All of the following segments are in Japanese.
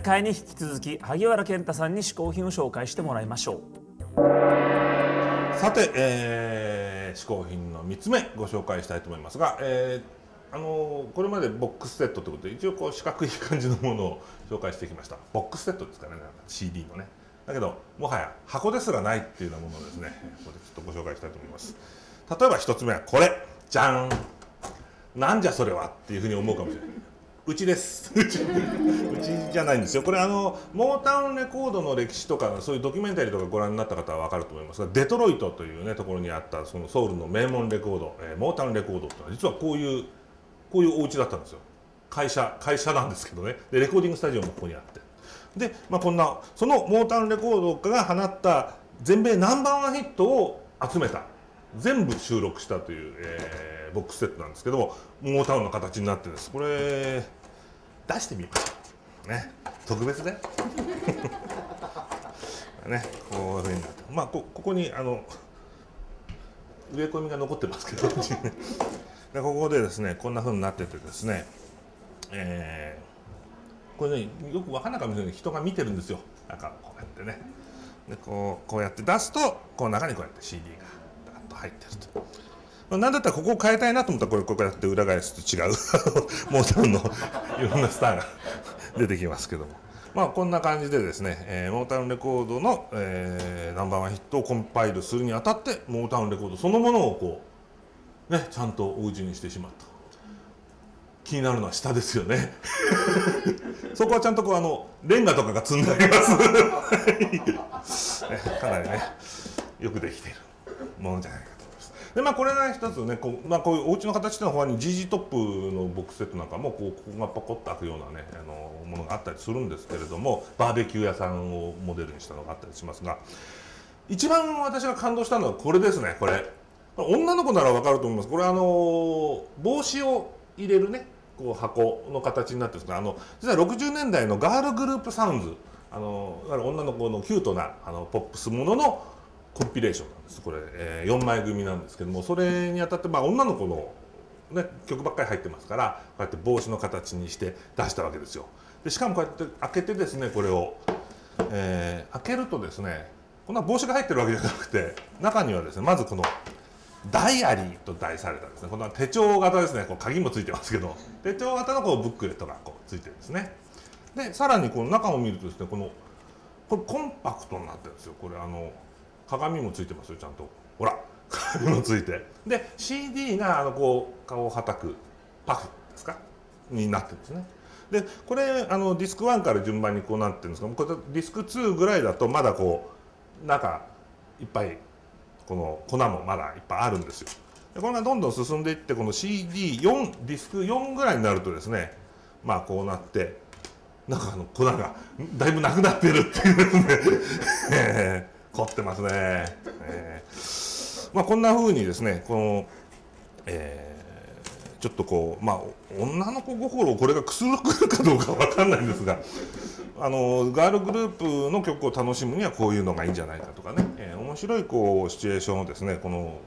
前回に引き続き萩原健太さんに試行品を紹介してもらいましょう。さて、えー、試行品の3つ目ご紹介したいと思いますが、えー、あのこれまでボックスセットということで一応こう四角い感じのものを紹介してきました。ボックスセットですからね CD のね。だけどもはや箱ですらないっていうようなものをですねここでちょっとご紹介したいと思います。例えば1つ目はこれ。じゃん。なんじゃそれはっていうふうに思うかもしれない。うちです。うちじゃないんですよ。これあのモータウンレコードの歴史とかそういうドキュメンタリーとかご覧になった方は分かると思いますがデトロイトというねところにあったそのソウルの名門レコード、えー、モータウンレコードってのは実はこういうこういうお家だったんですよ。会社会社なんですけどね。でレコーディングスタジオもここにあって。で、まあ、こんなそのモータウンレコードが放った全米ナンバーワンヒットを集めた。全部収録したという、えー、ボックスセットなんですけどもモータウンの形になってです。これ出してみましょうね。特別でね こういうふうになって。まあこここにあの植え込みが残ってますけど。でここでですねこんなふうになっててですね。えー、これねよく分からなかったように人が見てるんですよ。なんかこうやってね。でこうこうやって出すとこの中にこうやって CD がダッと入ってると。なんだったらここを変えたいなと思ったらこれこうやって裏返すと違う。モータウンの いろんなスターが 出てきますけども。まあこんな感じでですね、えー、モータウンレコードの、えー、ナンバーワンヒットをコンパイルするにあたってモータウンレコードそのものをこうねちゃんとお家にしてしまった。気になるのは下ですよね。そこはちゃんとこうあのレンガとかが積んであります。かなりねよくできているものじゃないかとでまあこれが一つねこう,、まあ、こういうお家の形の方に GG トップのボックスセットなんかもこうここがポコッと開くようなねあのものがあったりするんですけれどもバーベキュー屋さんをモデルにしたのがあったりしますが一番私が感動したのはこれですねこれ。女の子なら分かると思います。これあの帽子を入れるねこう箱の形になってるんですがあの実は60年代のガールグループサウンズあの女の子のキュートなあのポップスもののコンピレーションなんです。これ、えー、4枚組なんですけどもそれにあたって、まあ、女の子の、ね、曲ばっかり入ってますからこうやって帽子の形にして出したわけですよ。でしかもこうやって開けてですねこれを、えー、開けるとですねこんな帽子が入ってるわけじゃなくて中にはですねまずこのダイアリーと題されたですねこの手帳型ですねこう鍵もついてますけど手帳型のこうブックレットがこうついてるんですね。でさらにこの中を見るとですねこのこれコンパクトになってるんですよ。これあの鏡もついてますよちゃんと。ほら鏡もついて。で CD があのこう顔をはたくパフですか？になってるんですね。でこれあのディスク1から順番にこうなってるんですがこれディスク2ぐらいだとまだこう中いっぱいこの粉もまだいっぱいあるんですよ。でこれがどんどん進んでいってこの CD4 ディスク4ぐらいになるとですねまあこうなってなんかあの粉がだいぶなくなってるっていうですね、凝ってますね、えー、まあこんなふうにですねこの、えー、ちょっとこうまあ女の子心をこれがくすぐるかどうかわかんないんですがあのガールグループの曲を楽しむにはこういうのがいいんじゃないかとかね、えー、面白いこうシチュエーションをですねこの、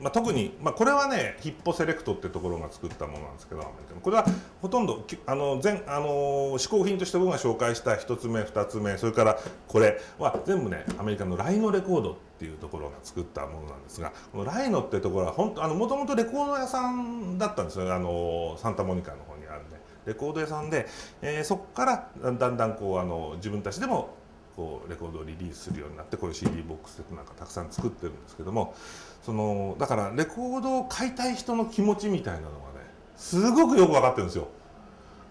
まあ、特に、まあ、これはねヒッポセレクトってところが作ったものなんですけどこれはほとんどあの全あの嗜好品として僕が紹介した1つ目2つ目それからこれは全部ねアメリカのライノレコードっていうところが作ったものなんですがこのライノってところは本当あのもともとレコード屋さんだったんですよあのサンタモニカの方にあるね。レコード屋さんで、えー、そこからだんだんこうあの自分たちでもこうレコードをリリースするようになってこういう CD ボックスなんかたくさん作ってるんですけどもそのだからレコードを買いたい人の気持ちみたいなのがねすごくよく分かってるんですよ。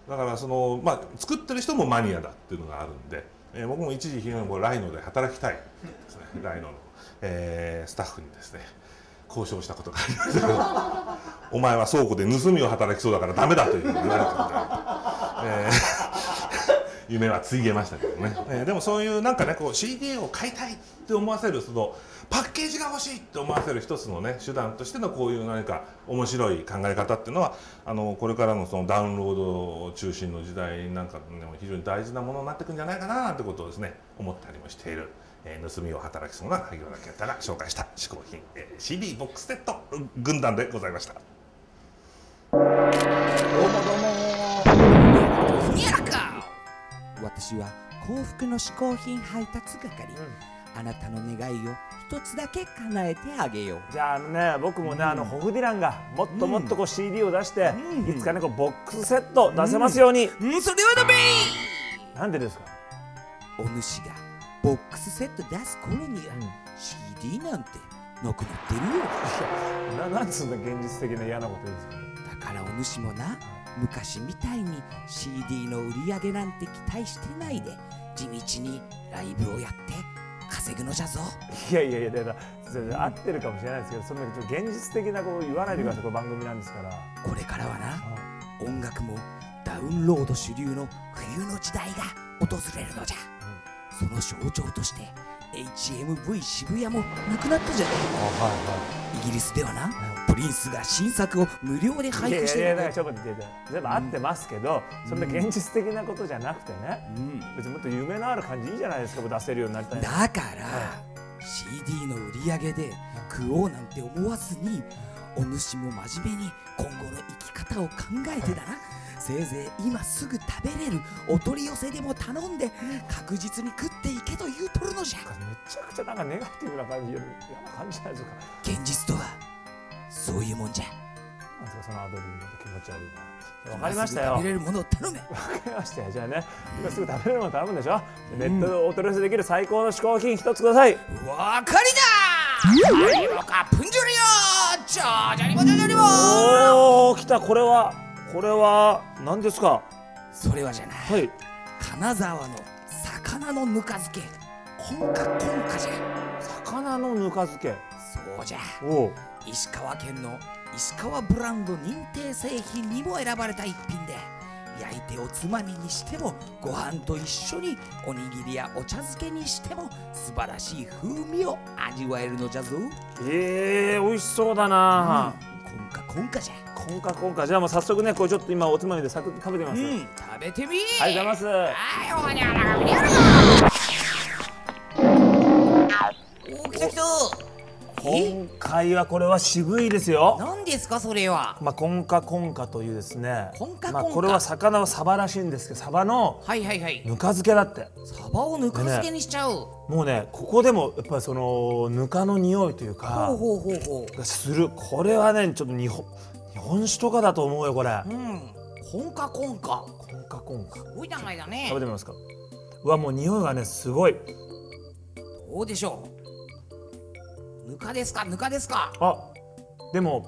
だからその、まあ、作ってる人もマニアだっていうのがあるんで、えー、僕も一時期ライノで働きたいですね。ライノの、えー、スタッフにですね交渉したことがありますけど お前は倉庫で盗みを働きそうだからダメだという言われたみたいな、えー、夢はついげましたけどね、えー、でもそういうなんかねこう CD を買いたいって思わせるそのパッケージが欲しいって思わせる一つのね手段としてのこういう何か面白い考え方っていうのはあのこれからのそのダウンロード中心の時代なんかでも非常に大事なものになっていくんじゃないかななんてことをですね思ったりもしている。えー、盗みを働きそうな萩原健太が紹介した嗜好品、えー、CD ボックスセット軍団でございました主は幸福の嗜好品配達係、あなたの願いを一つだけ叶えてあげよう。じゃあね僕もね、あのホフディランがもっともっとこう CD を出して、うん。いつかねこうボックスセット出せますように、うん。それはダメ。なんでですか、お主がボックスセット出す頃には、CD なんてなくなってるよ。ななんつうんだ現実的な嫌なことですか？だからお主もな昔みたいに CD の売り上げなんて期待してないで地道にライブをやって稼ぐのじゃぞ。いやいやいやだか合ってるかもしれないですけどそんなちょっと現実的なこと言わないでください、これ番組なんですから、これからはな音楽もダウンロード主流の冬の時代が訪れるのじゃ、その象徴として HMV 渋谷もなくなったじゃない。イギリスではなプリンスが新作を無料でい配布してるやいやちょっと待って全部合ってますけど、そんな現実的なことじゃなくてね、うん。別にもっと夢のある感じいいじゃないですか出せるようになりたいなだから、CD の売り上げで食おうなんて思わずにお主も真面目に今後の生き方を考えてだな。せいぜい今すぐ食べれるお取り寄せでも頼んで確実に食っていけと言うとるのじゃ。めちゃくちゃなんかネガティブな感じ嫌な感じじゃないですか。現実とはそういうもんじゃ。なんですかそのアドリブの気持ち悪いな。わかりましたよ。食べれるものを頼めわかりましたよ。じゃあね。今すぐ食べれるもの頼むんでしょ、ネットでお取り寄せできる最高の嗜好品一つください。わかりだ。何もかプンジュリオ。ジョジョリボジョジョリボおお来た。これはこれは何ですか？それはじゃなはい。金沢の魚のぬか漬け。コンカコンカじゃ。魚のぬか漬けそうじゃ。石川県の石川ブランド認定製品にも選ばれた一品で焼いておつまみにしてもご飯と一緒におにぎりやお茶漬けにしても素晴らしい風味を味わえるのじゃぞ。えー、美味しそうだな、コンカコンカじゃこんかこんかじゃ。あもう早速ねこれちょっと今おつまみでサクッと食べてみます、うん。食べてみ。ありがとうございます。はいおはにゃらがみにゃらがお来た来た。え今回はこれは渋いですよ。何ですかそれは？まあ、コンカコンカというですね。コンカまあ、これは魚はサバらしいんですけどサバのはいはいはい。ぬか漬けだって。サバをぬか漬けにしちゃう、もうねここでもやっぱりそのぬかの匂いというかほうほうほうほう。がする。これはねちょっと日本日本酒とかだと思うよこれ。うん。コンカコンカ。コンカコンカ。すごい長いだね。食べてみますか。うわもう匂いがねすごい。どうでしょう？ぬかですか？ぬかですか？あでも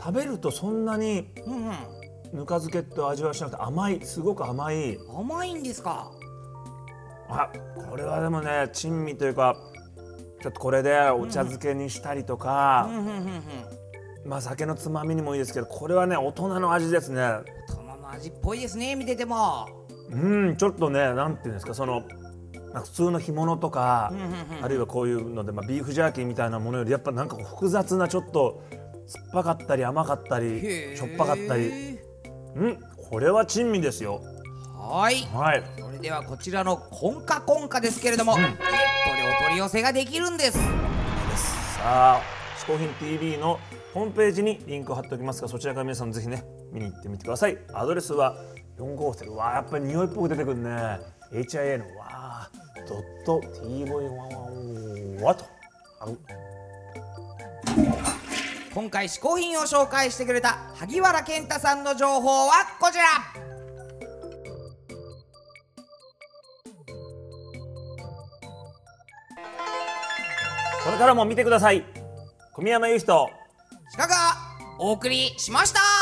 食べるとそんなにぬか漬けって味はしなくて甘いすごく甘い。甘いんですか？あこれはでもね珍味というかちょっとこれでお茶漬けにしたりとか、まあ酒のつまみにもいいですけどこれはね大人の味ですね。大人の味っぽいですね見てても。うんちょっとねなんていうんですかそのまあ普通の干物とか、あるいはこういうので、まあ、ビーフジャーキーみたいなものよりやっぱなんか複雑なちょっと酸っぱかったり甘かったりしょっぱかったり。うん？これは珍味ですよ。はい。はい。それではこちらのコンカコンカですけれども、うん、ットでお取り寄せができるんです。さあ「嗜好品 TV」のホームページにリンクを貼っておきますがそちらから皆さんぜひね見に行ってみてください。アドレスは4号線。わあわやっぱり匂いっぽく出てくるね。HIA のわあ .tv111 と。今回試行品を紹介してくれた萩原健太さんの情報はこちら。これからも見てください。小宮山雄と。鹿がお送りしました。